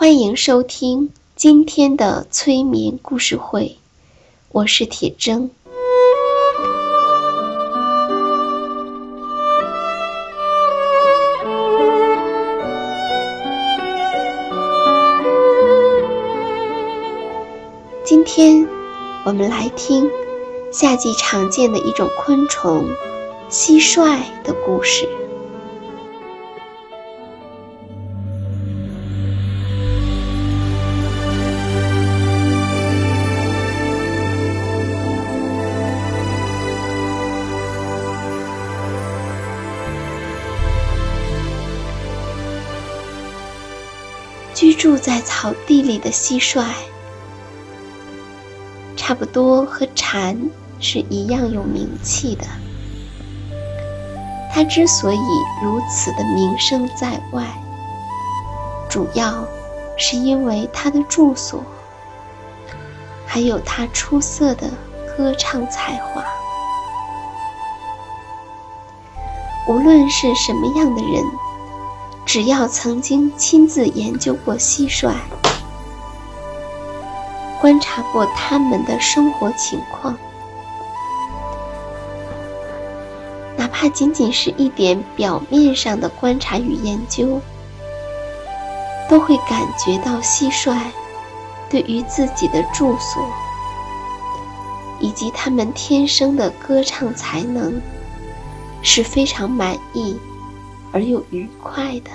欢迎收听今天的催眠故事会，我是铁铮。今天我们来听夏季常见的一种昆虫——蟋蟀的故事。在草地里的蟋蟀，差不多和蝉是一样有名气的。它之所以如此的名声在外，主要是因为它的住所，还有它出色的歌唱才华。无论是什么样的人。只要曾经亲自研究过蟋蟀，观察过它们的生活情况，哪怕仅仅是一点表面上的观察与研究，都会感觉到蟋蟀对于自己的住所以及它们天生的歌唱才能是非常满意。而又愉快的，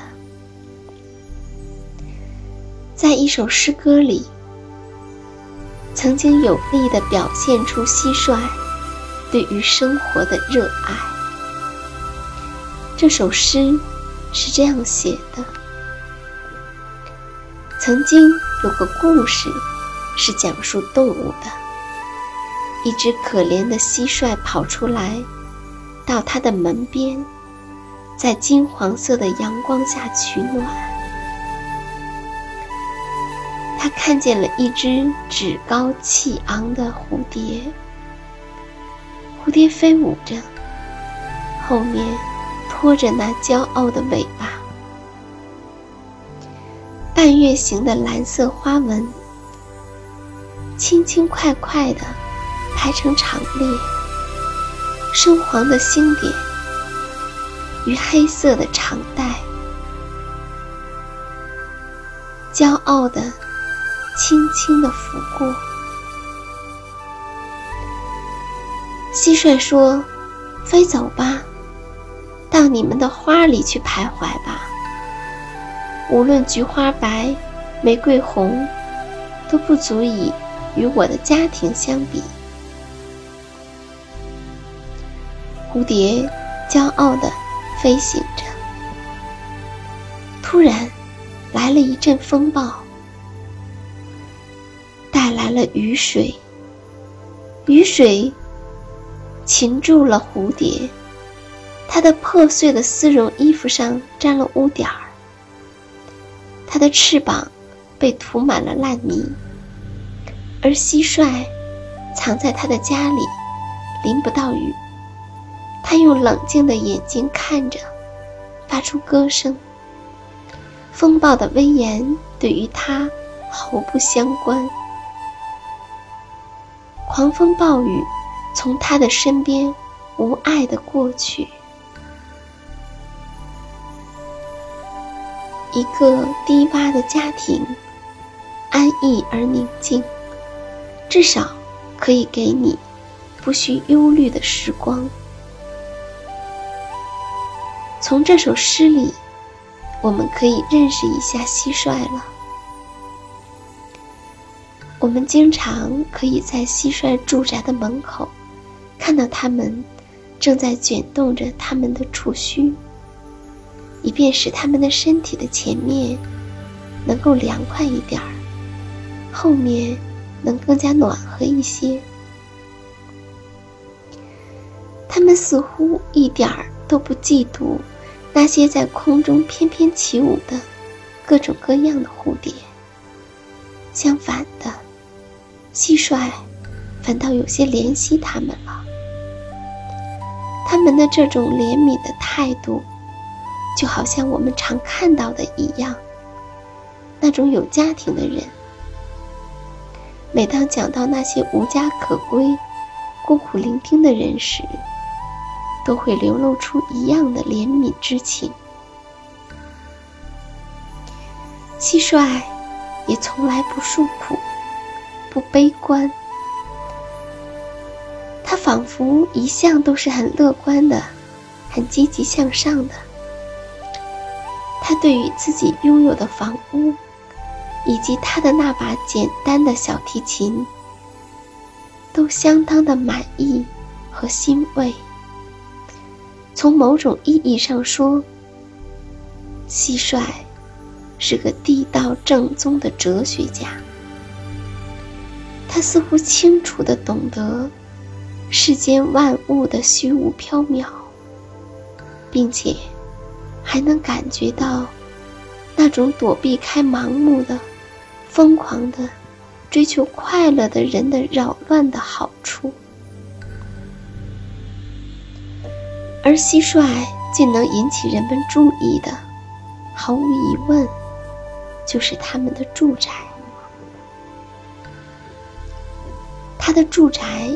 在一首诗歌里，曾经有力的表现出蟋蟀对于生活的热爱。这首诗是这样写的：曾经有个故事，是讲述动物的。一只可怜的蟋蟀跑出来，到它的门边。在金黄色的阳光下取暖，他看见了一只趾高气昂的蝴蝶。蝴蝶飞舞着，后面拖着那骄傲的尾巴。半月形的蓝色花纹，轻轻快快地排成长列，深黄的星点。与黑色的长带，骄傲的、轻轻的拂过。蟋蟀说：“飞走吧，到你们的花里去徘徊吧。无论菊花白、玫瑰红，都不足以与我的家庭相比。”蝴蝶骄傲的。飞行着，突然来了一阵风暴，带来了雨水。雨水擒住了蝴蝶，它的破碎的丝绒衣服上沾了污点儿，它的翅膀被涂满了烂泥，而蟋蟀藏在它的家里，淋不到雨。他用冷静的眼睛看着，发出歌声。风暴的威严对于他毫不相关。狂风暴雨从他的身边无碍的过去。一个低洼的家庭，安逸而宁静，至少可以给你不需忧虑的时光。从这首诗里，我们可以认识一下蟋蟀了。我们经常可以在蟋蟀住宅的门口，看到它们正在卷动着它们的触须。以便使它们的身体的前面能够凉快一点儿，后面能更加暖和一些。他们似乎一点儿都不嫉妒那些在空中翩翩起舞的各种各样的蝴蝶。相反的，蟋蟀反倒有些怜惜他们了。他们的这种怜悯的态度。就好像我们常看到的一样，那种有家庭的人，每当讲到那些无家可归、孤苦伶仃的人时，都会流露出一样的怜悯之情。蟋蟀也从来不诉苦，不悲观，它仿佛一向都是很乐观的，很积极向上的。他对于自己拥有的房屋，以及他的那把简单的小提琴，都相当的满意和欣慰。从某种意义上说，蟋蟀是个地道正宗的哲学家。他似乎清楚地懂得世间万物的虚无缥缈，并且。还能感觉到那种躲避开盲目的、疯狂的追求快乐的人的扰乱的好处，而蟋蟀竟能引起人们注意的，毫无疑问，就是他们的住宅。他的住宅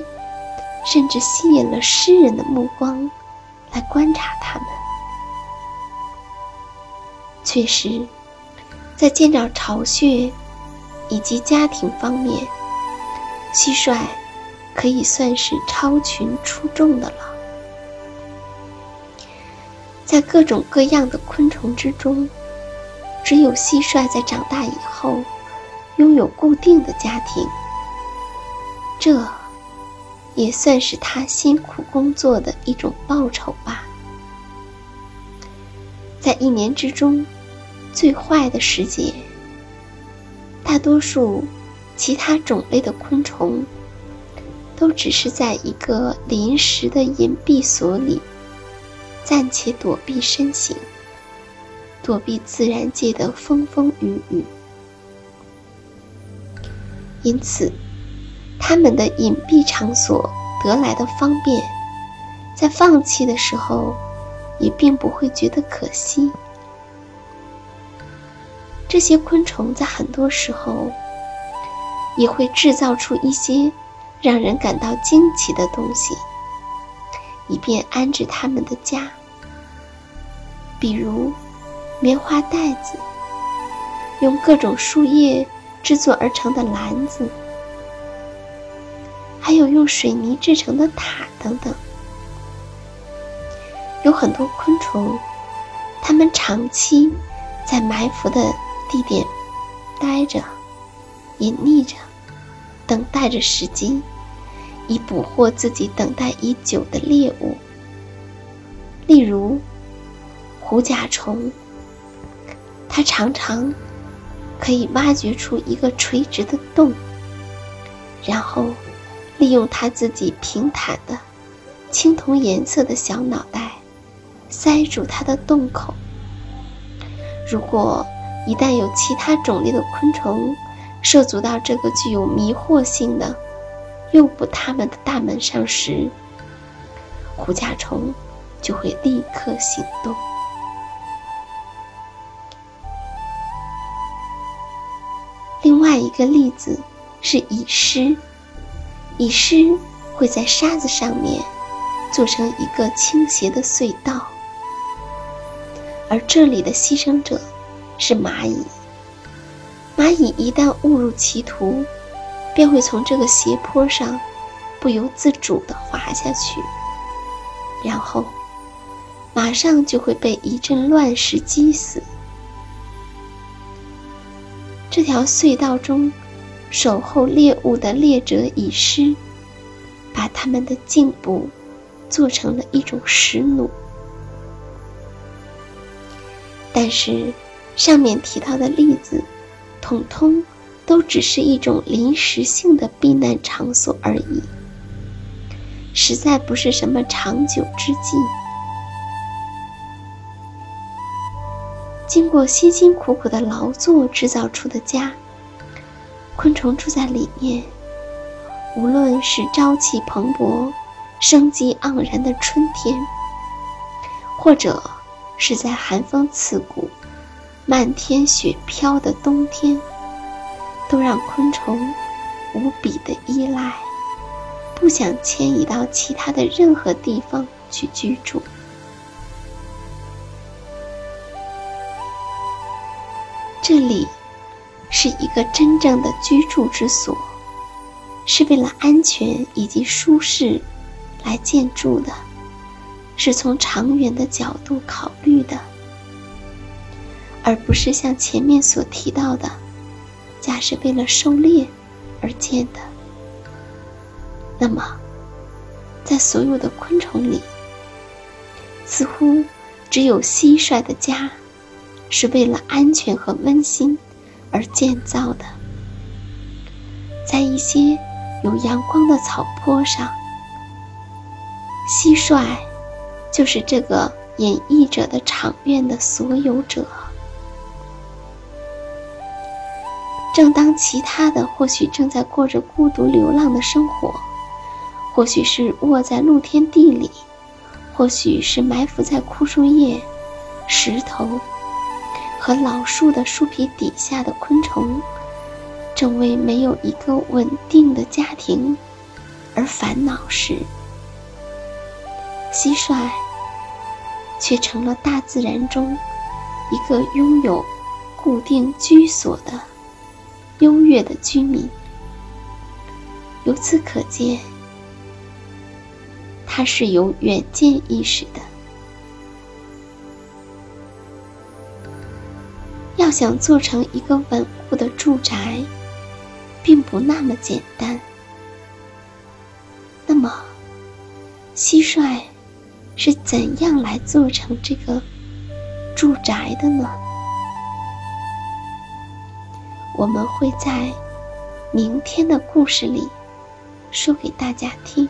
甚至吸引了诗人的目光来观察他们。确实，在建造巢穴以及家庭方面，蟋蟀可以算是超群出众的了。在各种各样的昆虫之中，只有蟋蟀在长大以后拥有固定的家庭，这也算是它辛苦工作的一种报酬吧。在一年之中。最坏的时节，大多数其他种类的昆虫都只是在一个临时的隐蔽所里暂且躲避身形，躲避自然界的风风雨雨。因此，他们的隐蔽场所得来的方便，在放弃的时候也并不会觉得可惜。这些昆虫在很多时候也会制造出一些让人感到惊奇的东西，以便安置他们的家，比如棉花袋子、用各种树叶制作而成的篮子，还有用水泥制成的塔等等。有很多昆虫，它们长期在埋伏的。地点，待着，隐匿着，等待着时机，以捕获自己等待已久的猎物。例如，狐甲虫，它常常可以挖掘出一个垂直的洞，然后利用它自己平坦的青铜颜色的小脑袋塞住它的洞口。如果一旦有其他种类的昆虫涉足到这个具有迷惑性的诱捕它们的大门上时，狐甲虫就会立刻行动。另外一个例子是蚁狮，蚁狮会在沙子上面做成一个倾斜的隧道，而这里的牺牲者。是蚂蚁。蚂蚁一旦误入歧途，便会从这个斜坡上不由自主地滑下去，然后马上就会被一阵乱石击死。这条隧道中守候猎物的猎者蚁狮，把他们的颈部做成了一种石弩，但是。上面提到的例子，统统都只是一种临时性的避难场所而已，实在不是什么长久之计。经过辛辛苦苦的劳作制造出的家，昆虫住在里面，无论是朝气蓬勃、生机盎然的春天，或者是在寒风刺骨。漫天雪飘的冬天，都让昆虫无比的依赖，不想迁移到其他的任何地方去居住。这里是一个真正的居住之所，是为了安全以及舒适来建筑的，是从长远的角度考虑的。而不是像前面所提到的，家是为了狩猎而建的。那么，在所有的昆虫里，似乎只有蟋蟀的家是为了安全和温馨而建造的。在一些有阳光的草坡上，蟋蟀就是这个演绎者的场院的所有者。正当其他的或许正在过着孤独流浪的生活，或许是卧在露天地里，或许是埋伏在枯树叶、石头和老树的树皮底下的昆虫，正为没有一个稳定的家庭而烦恼时，蟋蟀却成了大自然中一个拥有固定居所的。优越的居民，由此可见，他是有远见意识的。要想做成一个稳固的住宅，并不那么简单。那么，蟋蟀是怎样来做成这个住宅的呢？我们会在明天的故事里说给大家听。